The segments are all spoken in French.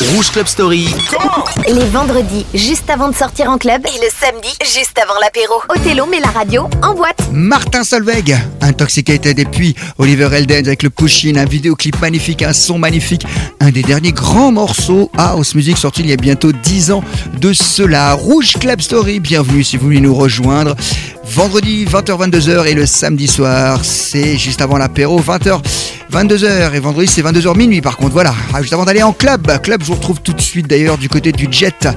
Rouge Club Story. Les vendredis, juste avant de sortir en club, et le samedi, juste avant l'apéro. Othello met la radio en boîte. Martin Solveig, Intoxicated, et puis Oliver Elden avec le Pushin, un vidéoclip magnifique, un son magnifique, un des derniers grands morceaux house music sorti il y a bientôt 10 ans de cela. Rouge Club Story, bienvenue si vous voulez nous rejoindre. Vendredi 20h-22h et le samedi soir, c'est juste avant l'apéro, 20h. 22h et vendredi c'est 22h minuit par contre voilà. Ah, juste avant d'aller en club. Club je vous retrouve tout de suite d'ailleurs du côté du jet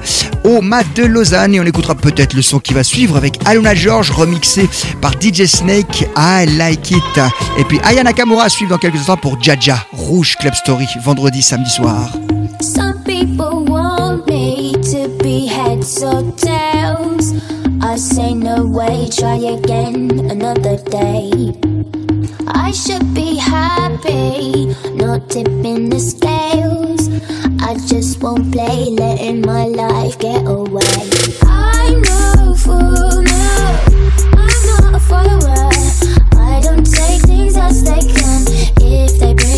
au mat de Lausanne. Et on écoutera peut-être le son qui va suivre avec Alona George remixé par DJ Snake I Like It. Et puis Aya Nakamura suivre dans quelques instants pour Jaja Rouge Club Story vendredi samedi soir. Some people want me to be heads tails. I say no way try again another day I should be happy, not tipping the scales. I just won't play, letting my life get away. I'm no fool, no, I'm not a follower. I don't take things as they come if they bring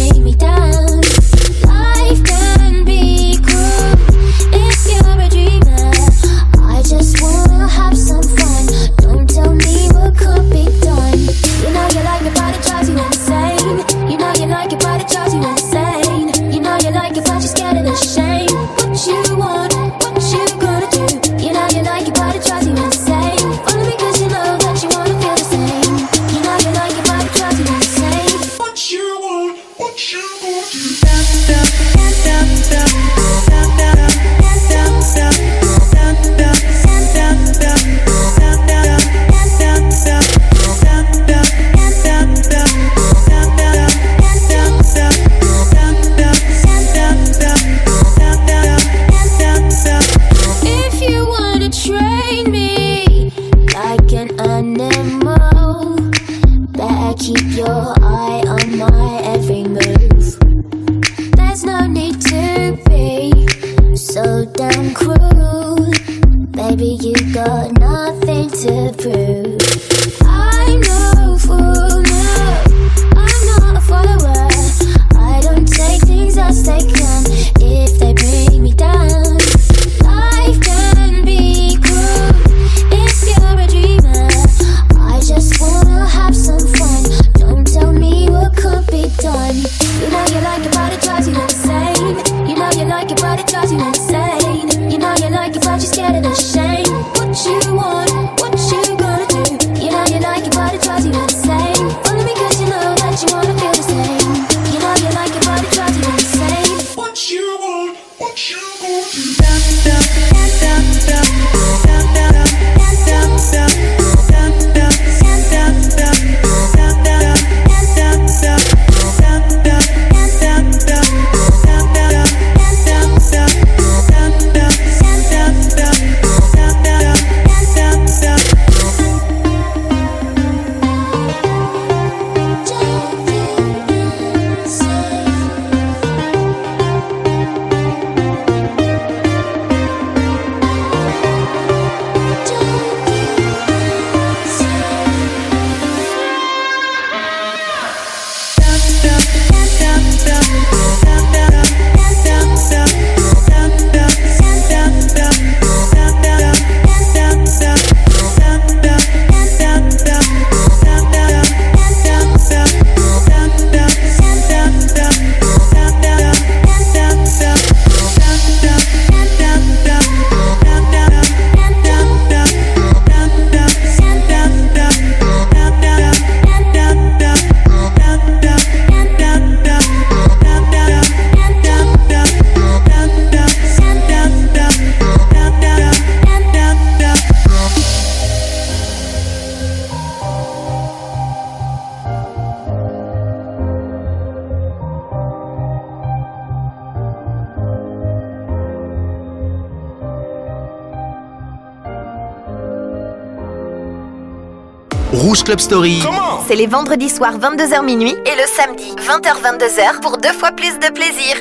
Club Story. C'est les vendredis soirs 22h minuit et le samedi 20h-22h pour deux fois plus de plaisir.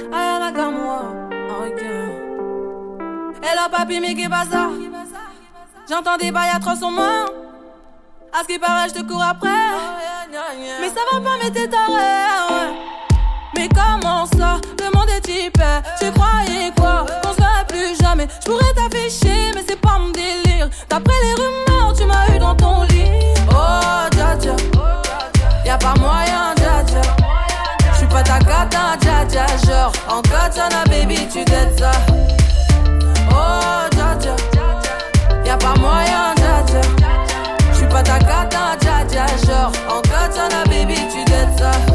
Hello papi, mais pas ça? J'entends des bails atroces en moi. À ce qui paraît, je te cours après. Mais ça va pas, mais t'es taré. ouais. Mais comment ça? Le monde est type. Tu croyais quoi? mais je pourrais t'afficher, mais c'est pas mon délire. D'après les rumeurs, tu m'as eu dans ton lit. Oh, dja dja. Y'a pas moyen, dja dja. J'suis pas ta cata, dja dja. Genre, en katana, baby, tu dettes ça. Oh, dja dja. Y'a pas moyen, dja dja. J'suis pas ta cata, dja dja. Genre, en katana, baby, tu dettes ça.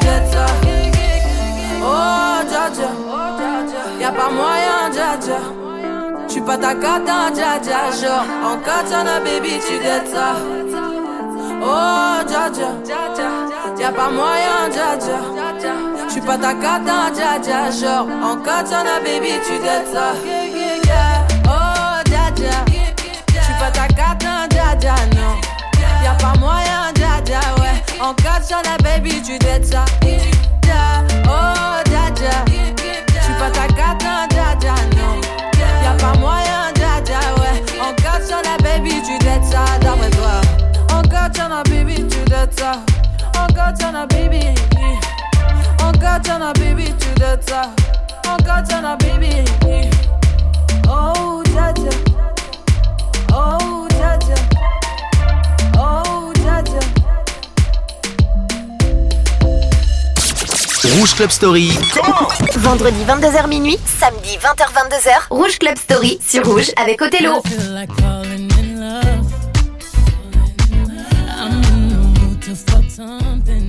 J'suis pas ta cata, dja dja. Genre, en katana, baby, tu dettes ça. Oh, dja dja. Y'a pas moyen, dja dja. J'suis pas ta cata, dja dja. Genre, en katana, baby, tu dettes ça. Oh, dja dja. J'suis pas ta cata, dja dja, non. Y'a pas moyen, dja dja, ouais. En katana, baby, tu dettes ça. Oh, dja dja. J'suis pas ta cata, Baby. Baby, baby. Oh. Oh. Oh. Rouge Club Story. Vendredi 22h minuit, samedi 20h22h, Rouge Club Story sur Rouge avec Othello. I feel like something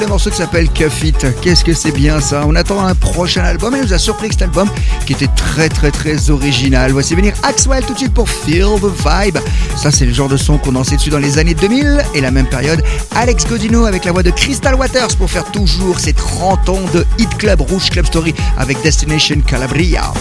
le morceau qui s'appelle Cuff Qu'est-ce que c'est bien ça? On attend un prochain album et nous a surpris que cet album qui était très très très original. Voici venir Axwell tout de suite pour Feel the Vibe. Ça c'est le genre de son qu'on dansait dessus dans les années 2000 et la même période Alex Godino avec la voix de Crystal Waters pour faire toujours ces 30 ans de Hit Club Rouge Club Story avec Destination Calabria.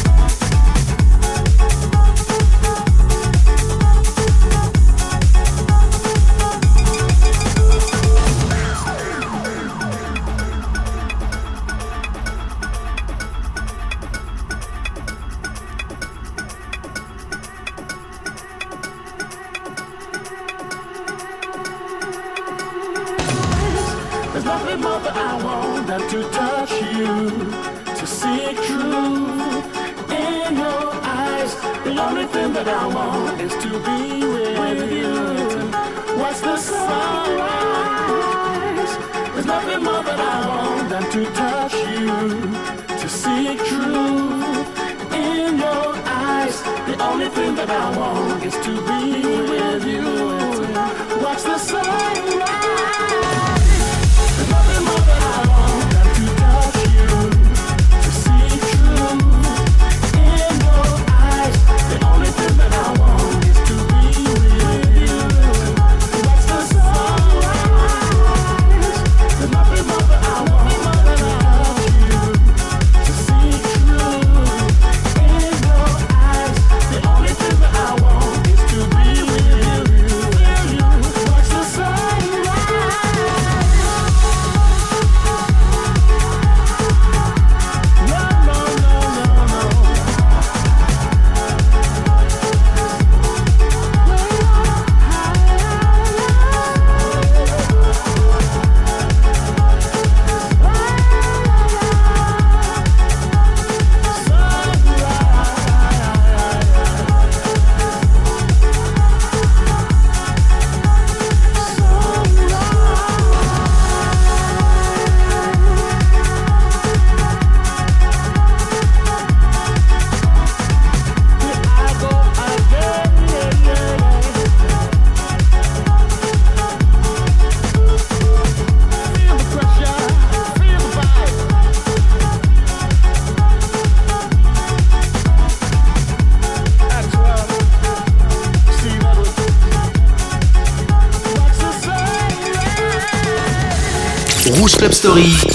Rouge Club Story.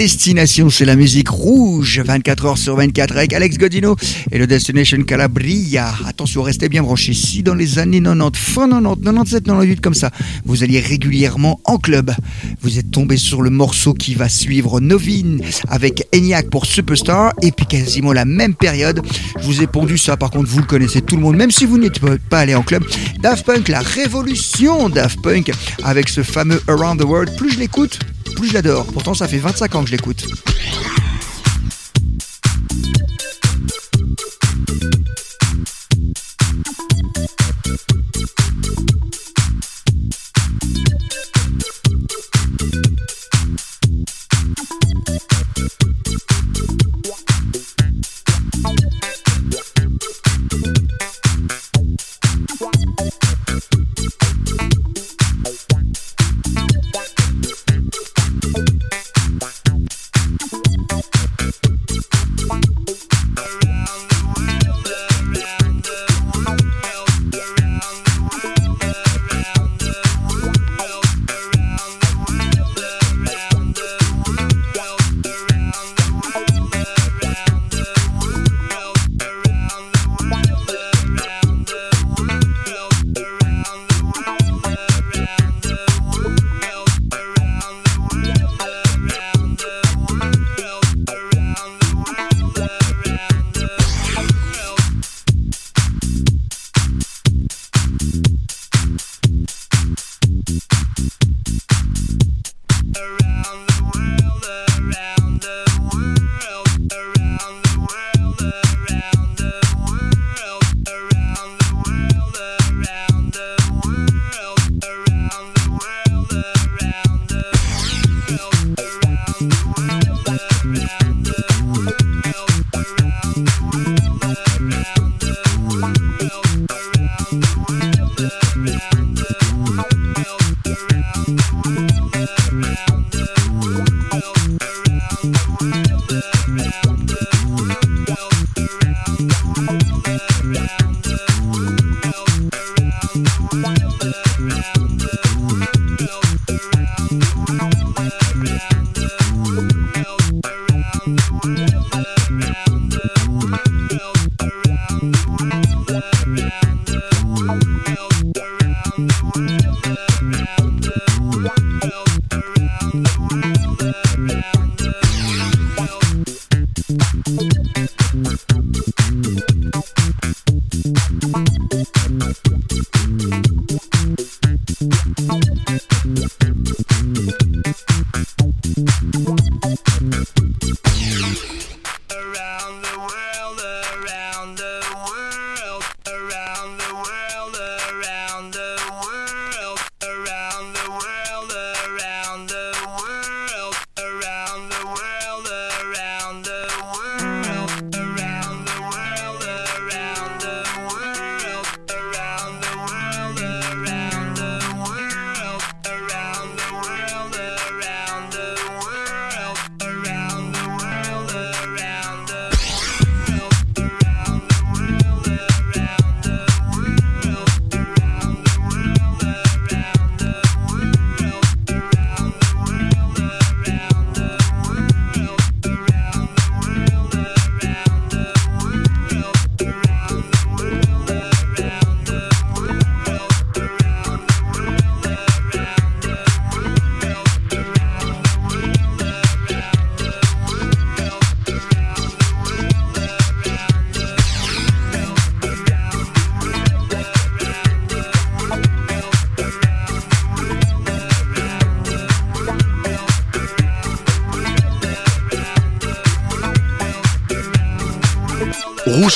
Destination, c'est la musique rouge, 24 heures sur 24 avec Alex Godino et le Destination Calabria. Attention, restez bien branchés. Si dans les années 90, fin 90, 97, 98 comme ça, vous alliez régulièrement en club, vous êtes tombé sur le morceau qui va suivre Novin avec ENIAC pour Superstar et puis quasiment la même période, je vous ai pondu ça. Par contre, vous le connaissez tout le monde, même si vous n'êtes pas allé en club. Daft Punk, la révolution Daft Punk avec ce fameux Around the World. Plus je l'écoute, plus je l'adore. Pourtant, ça fait 25 ans que je l'écoute.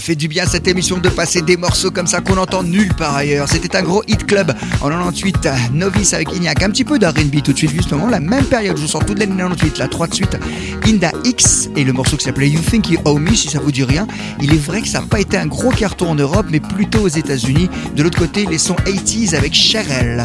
ça fait du bien cette émission de passer des morceaux comme ça qu'on entend nulle part ailleurs. C'était un gros hit club en 98, Novice avec Ignac, un petit peu d'R&B tout de suite justement, la même période, je vous sens toute l'année 98, la 3 de suite, Inda X et le morceau qui s'appelait You Think You Owe Me si ça vous dit rien. Il est vrai que ça n'a pas été un gros carton en Europe mais plutôt aux États-Unis. De l'autre côté, les sons 80s avec Cheryl.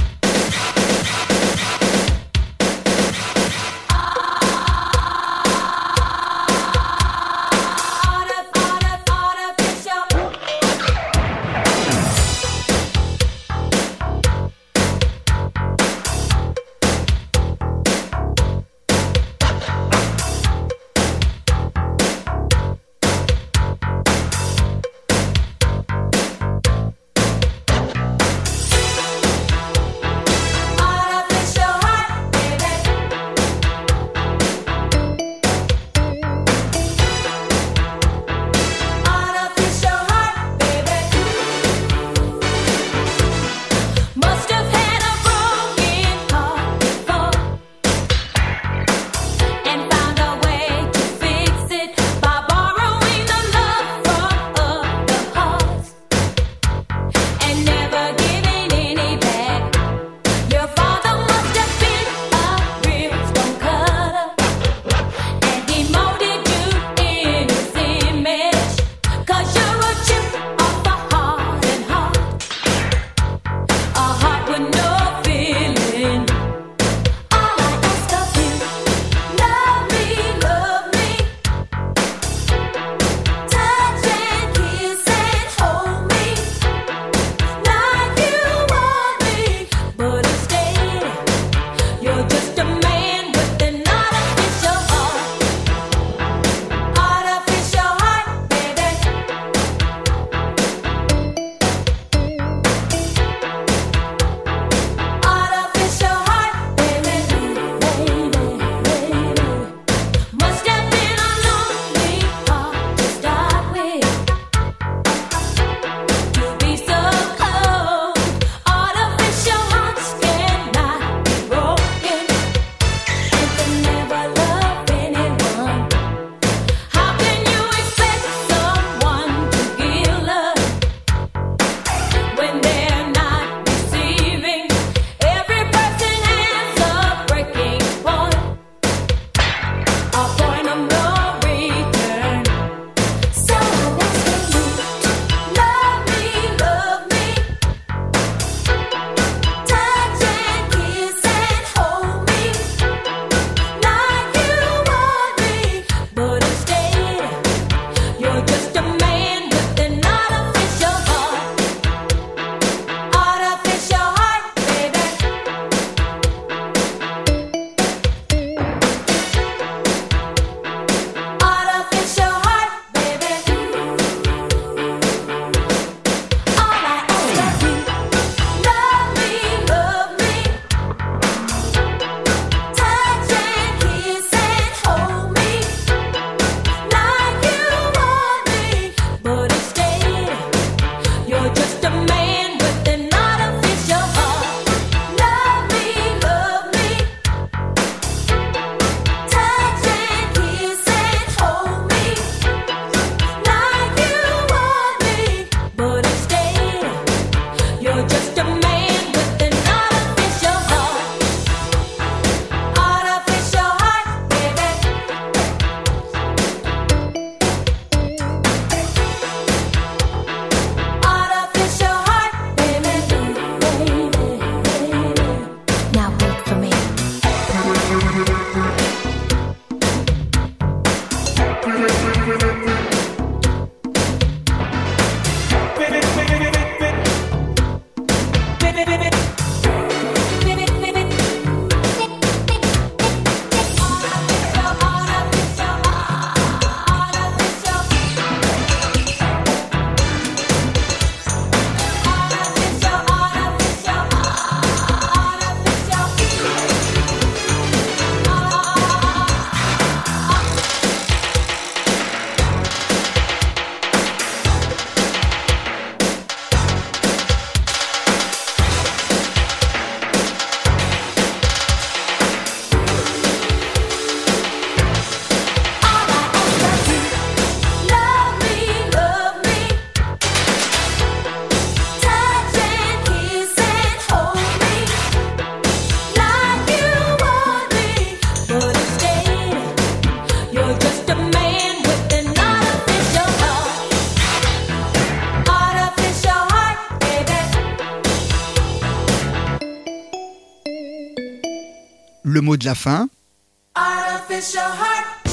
la fin.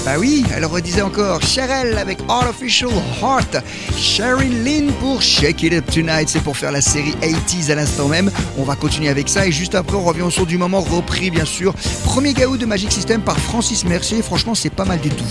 Bah oui, elle redisait encore Cheryl avec Artificial Heart. Sherry Lynn pour Shake It Up Tonight. C'est pour faire la série 80s à l'instant même. On va continuer avec ça et juste après, on revient au son du moment repris, bien sûr. Premier gaou de Magic System par Francis Mercier. Franchement, c'est pas mal du tout.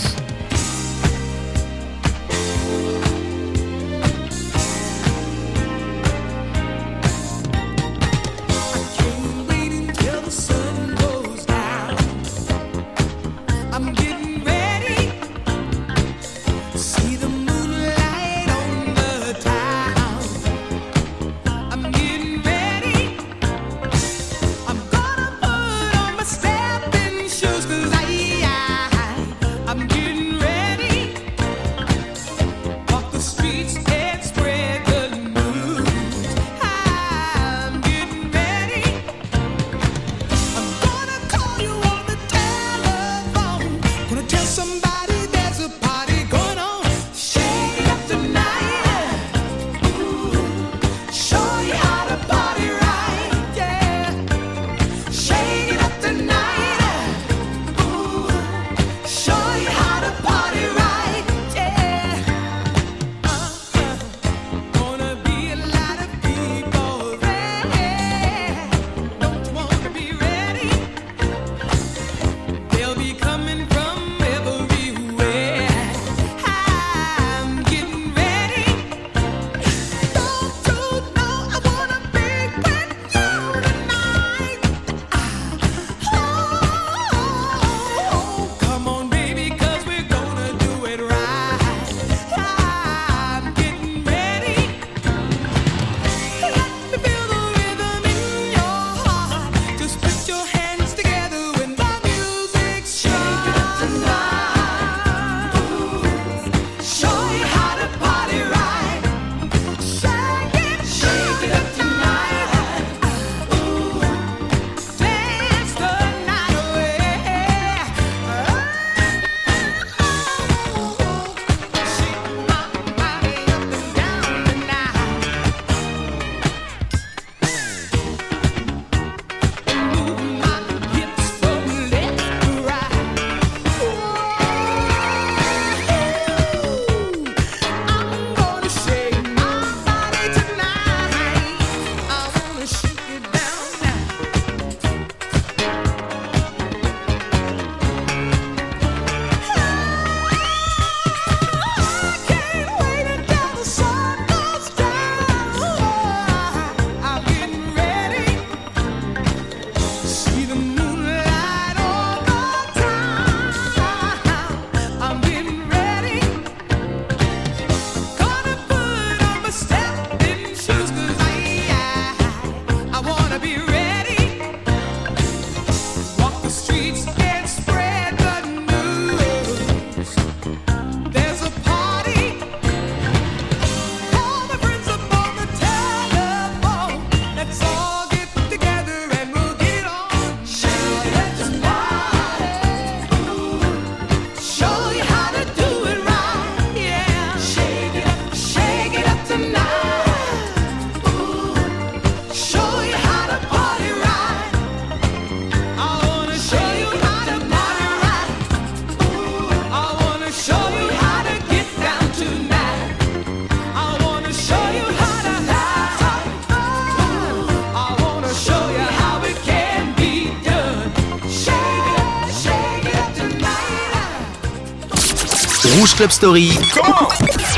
Rouge Club Story. Comment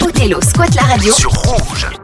Othello squatte la radio sur Rouge.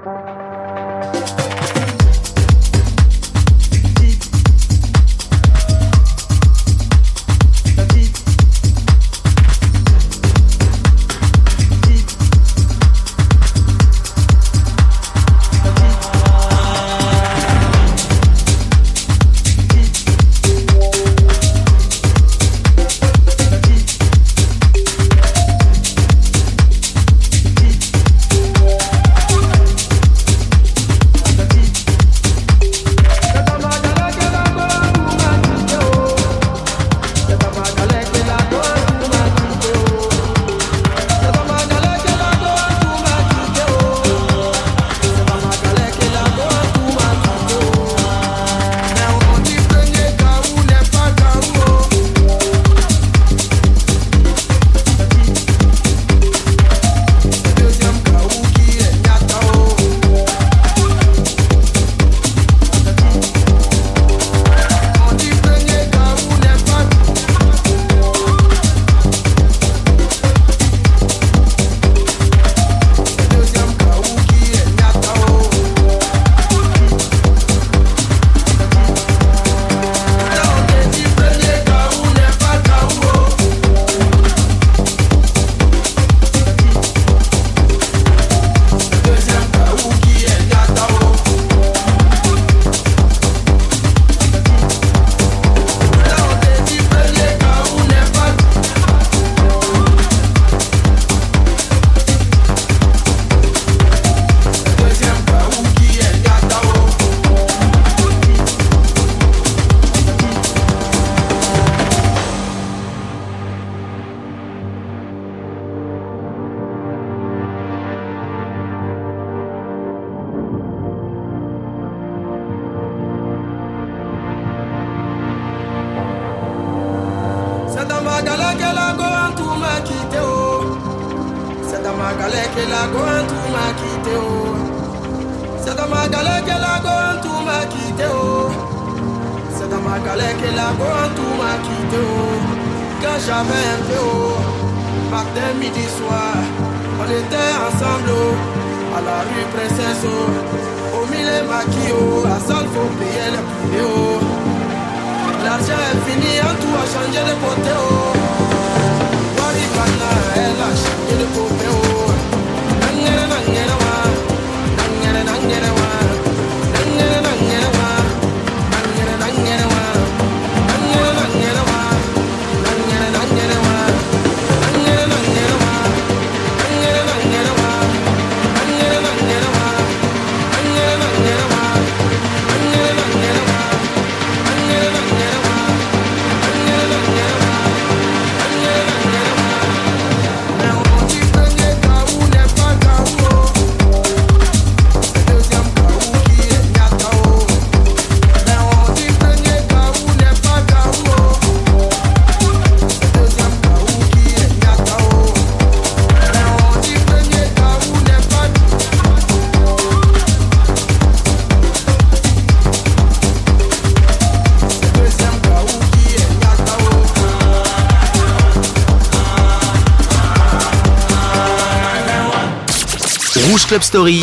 Rouge Club Story.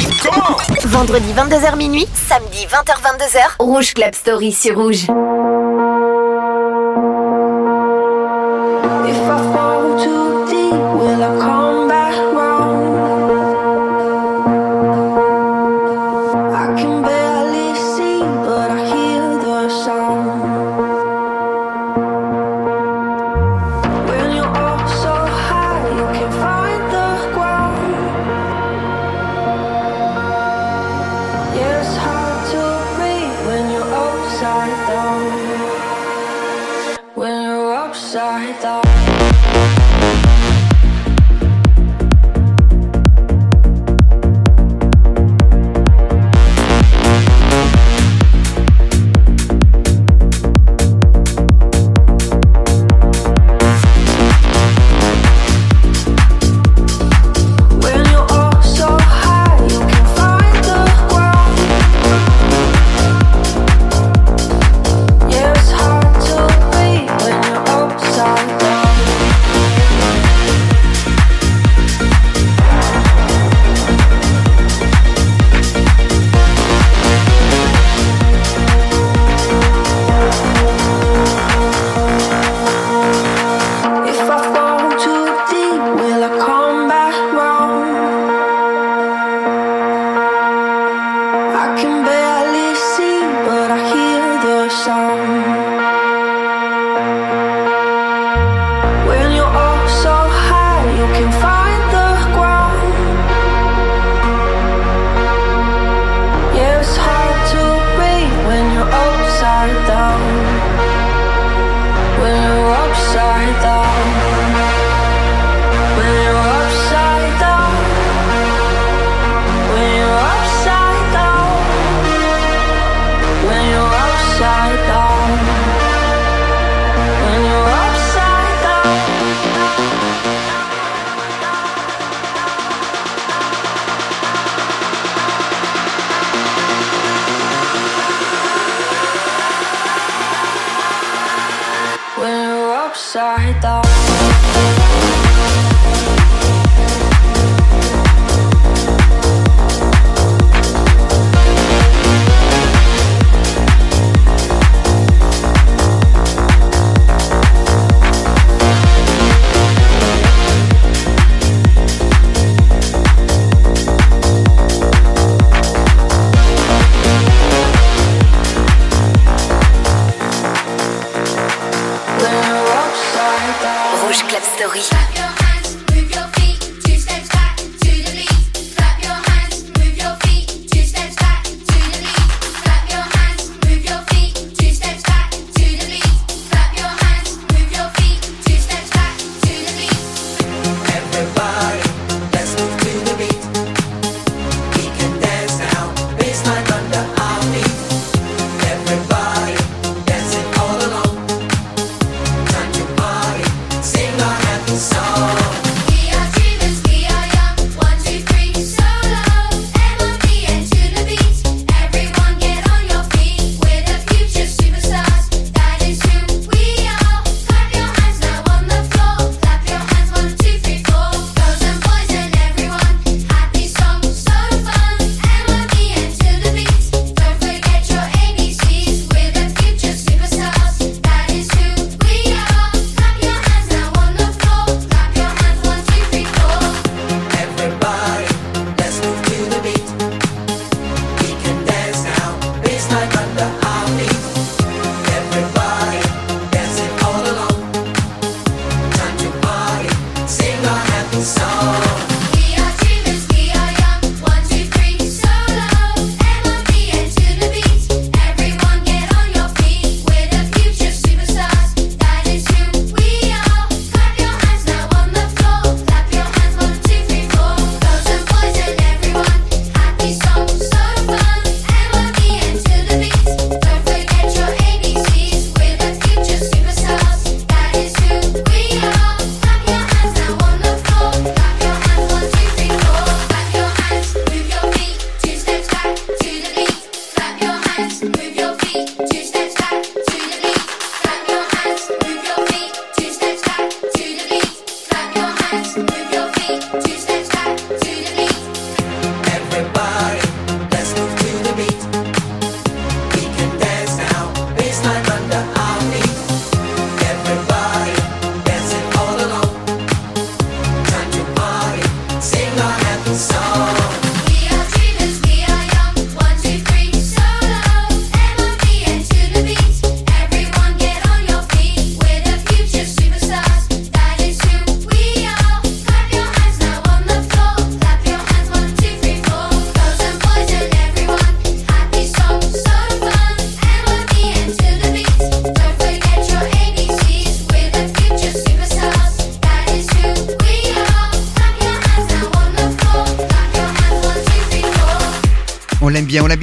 Vendredi 22h minuit, samedi 20h 22h, Rouge Club Story sur Rouge.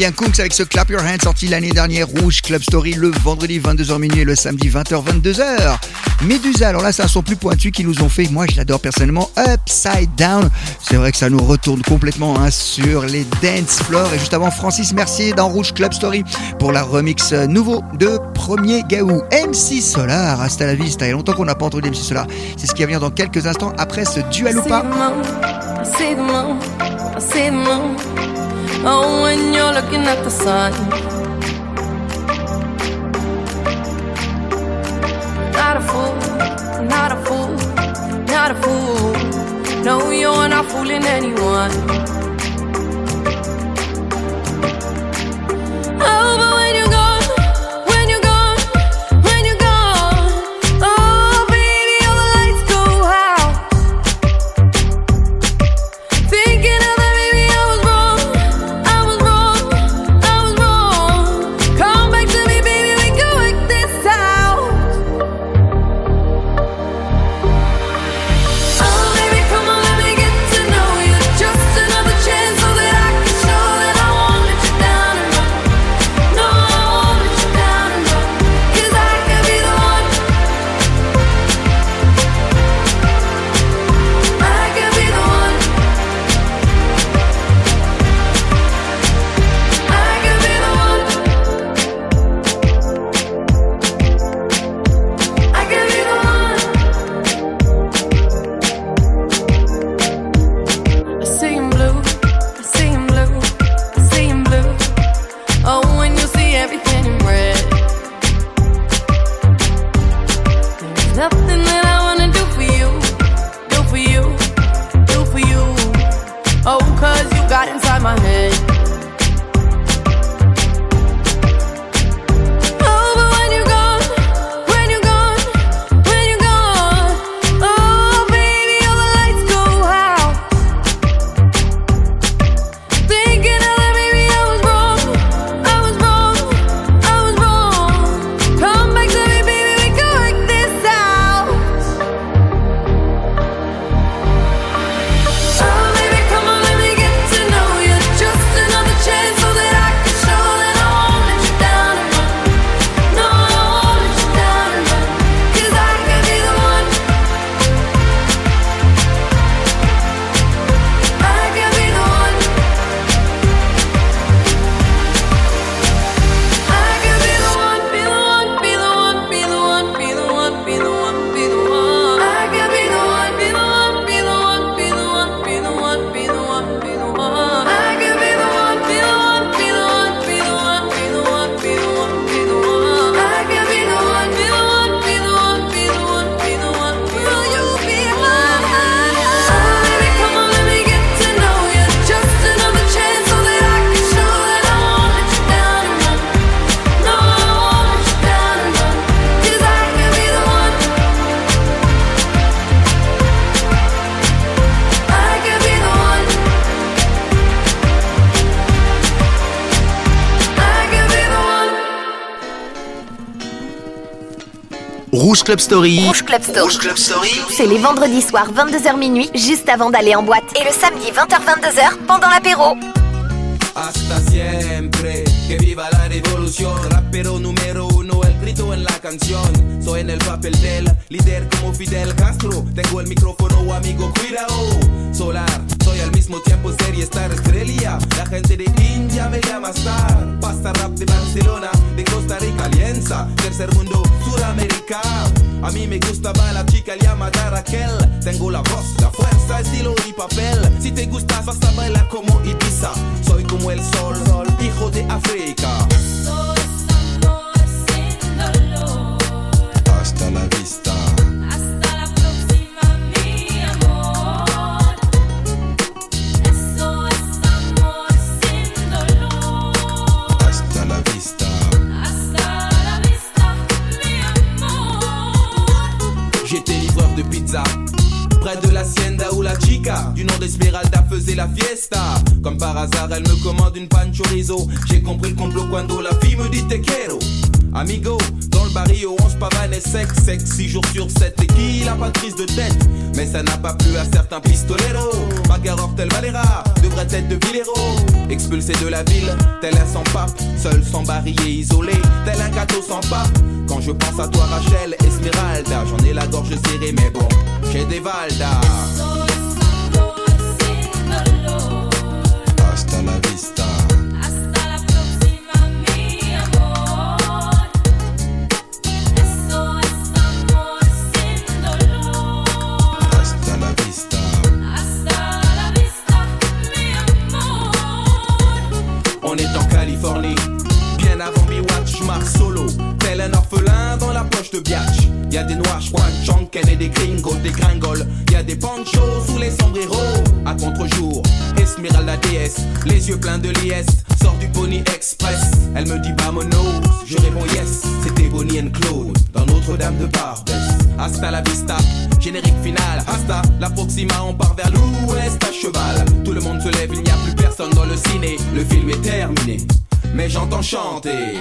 Bien, Kunks avec ce Clap Your Hands sorti l'année dernière, Rouge Club Story le vendredi 22h minuit et le samedi 20h 22h. Médusa, alors là c'est un son plus pointu qu'ils nous ont fait, moi je l'adore personnellement, Upside Down. C'est vrai que ça nous retourne complètement hein, sur les dance floors. Et juste avant Francis Mercier dans Rouge Club Story pour la remix nouveau de Premier Gaou. MC Solar, hasta la vista. Il y a longtemps qu'on n'a pas entendu MC Solar. C'est ce qui va venir dans quelques instants après ce Dualoupa. I see Oh, when you're looking at the sun. Not a fool, not a fool, not a fool. No, you're not fooling anyone. Rouge Club Story. Rouge Club Story. Rouge Club Story. C'est les vendredis soirs 22h minuit, juste avant d'aller en boîte. Et le samedi 20h-22h pendant l'apéro. hasta siempre. Que viva la revolución, rapero número uno, el grito en la canción. Soy en el papel del líder como Fidel Castro. Tengo el micrófono, amigo, cuidado. Solar, soy al mismo tiempo serie star estrella. La gente de India me llama star. Pasta rap de Barcelona, de Costa Rica, Alianza. Tercer mundo, Suramérica. A mí me gustaba la chica llamada Raquel. Tengo la voz, la fuerza, estilo y papel. Si te gustas, vas a bailar como Ibiza. Soy como el sol, hijo de África. Hasta la vista. Elle me commande une pan chorizo. J'ai compris le complot quand la fille me dit te quiero. Amigo, dans le barrio, on se pavane et sec, sec, 6 jours sur 7. Et qui la pas de de tête? Mais ça n'a pas plu à certains pistoleros. Bagarre tel Valera, de vraie tête de Villero. Expulsé de la ville, tel un sans pape, seul sans barillet isolé, tel un gâteau sans pape. Quand je pense à toi, Rachel, Esmeralda, j'en ai la gorge serrée, mais bon, j'ai des valdas. Gringoles. Y a des panchos sous les sombreros. À contre-jour, Esmeralda déesse, les yeux pleins de liesse, sort du Pony Express. Elle me dit vamonos, je réponds yes. C'était Bonnie and Claude dans Notre-Dame de Barbès. Hasta la vista, générique final. Hasta la Proxima, on part vers l'ouest à cheval. Tout le monde se lève, il n'y a plus personne dans le ciné. Le film est terminé, mais j'entends chanter.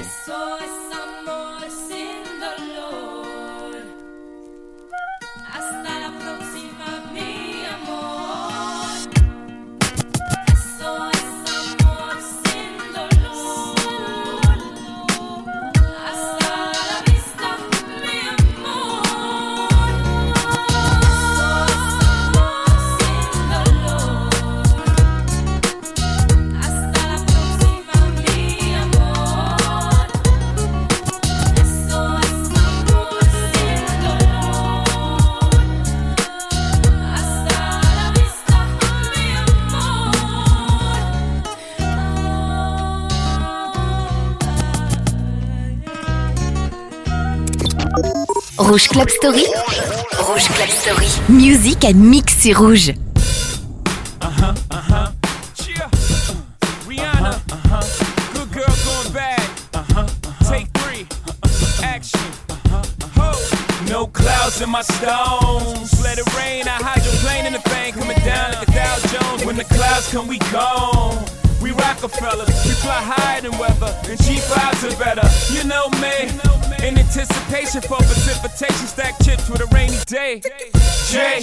Rouge Club Story. Rouge Club Story. Music and mix sur Rouge. Uh-huh, uh-huh. Cheer. Rihanna. Uh-huh. Good girl going bad. Uh-huh. Take three. Action. Ho. No clouds in my stones. Let it rain. I hydroplane in the bank. Coming down like a Dow Jones. When the clouds come, we gone. Rockefellers, we fly higher than weather, and G5s are better. You know me, in anticipation for precipitation, stack chips with a rainy day. Jay,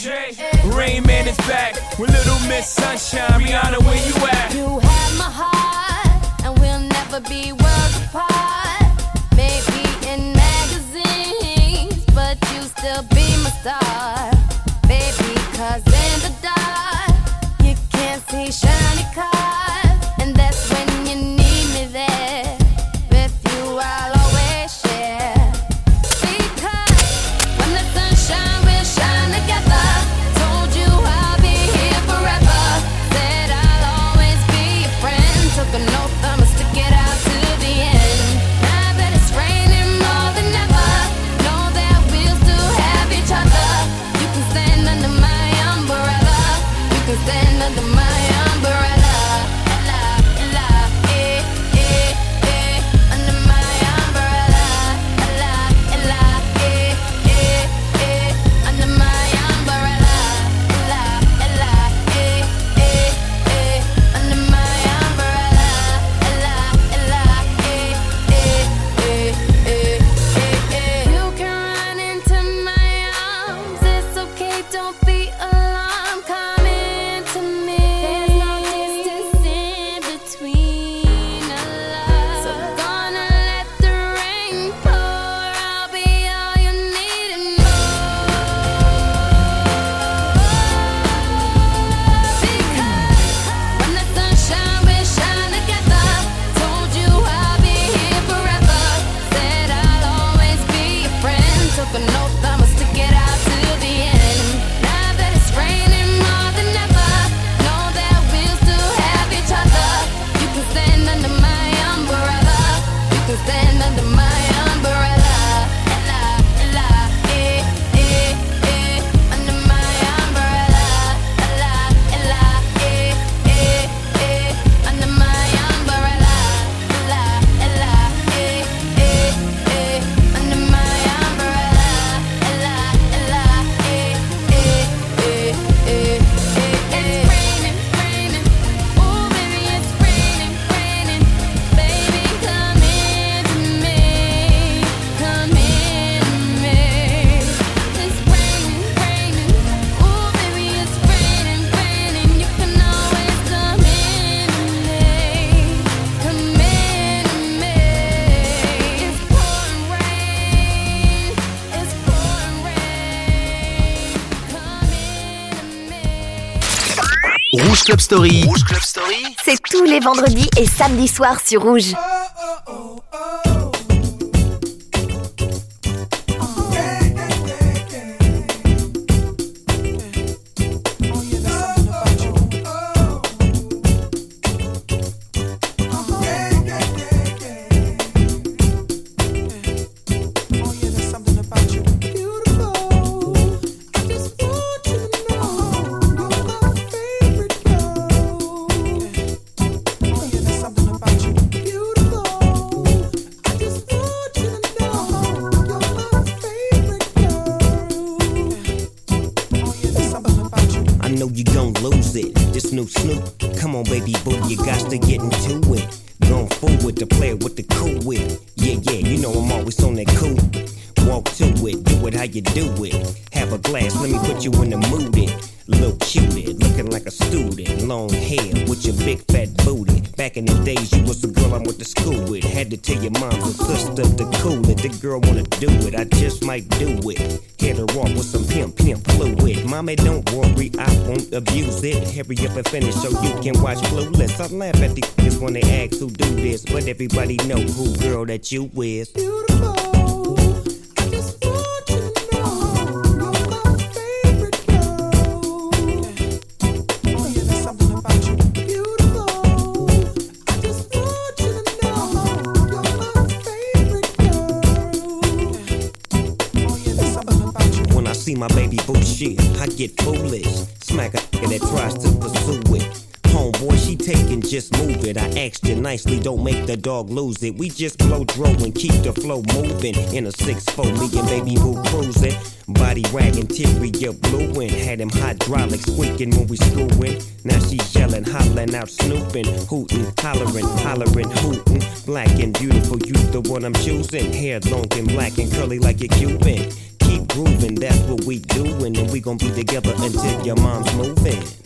Rain Man is back with Little Miss Sunshine. Rihanna, where you at? You have my heart, and we'll never be worlds apart. Maybe in magazines, but you still be my star. Don't Story. Rouge Club Story. C'est tous les vendredis et samedis soirs sur Rouge. Everybody know who girl that you with. When dog lose it. We just blow dro and keep the flow moving. In a 6-4, me and baby boo cruising. Body wagging, interior blueing. Had him hydraulic squeaking when we screwing. Now she yelling, hollering out, snooping, hooting, hollering, hollering, hooting. Black and beautiful, you the one I'm choosing. Hair long and black and curly like a Cuban. Keep grooving, that's what we doing, and we gon' be together until your mom's moving.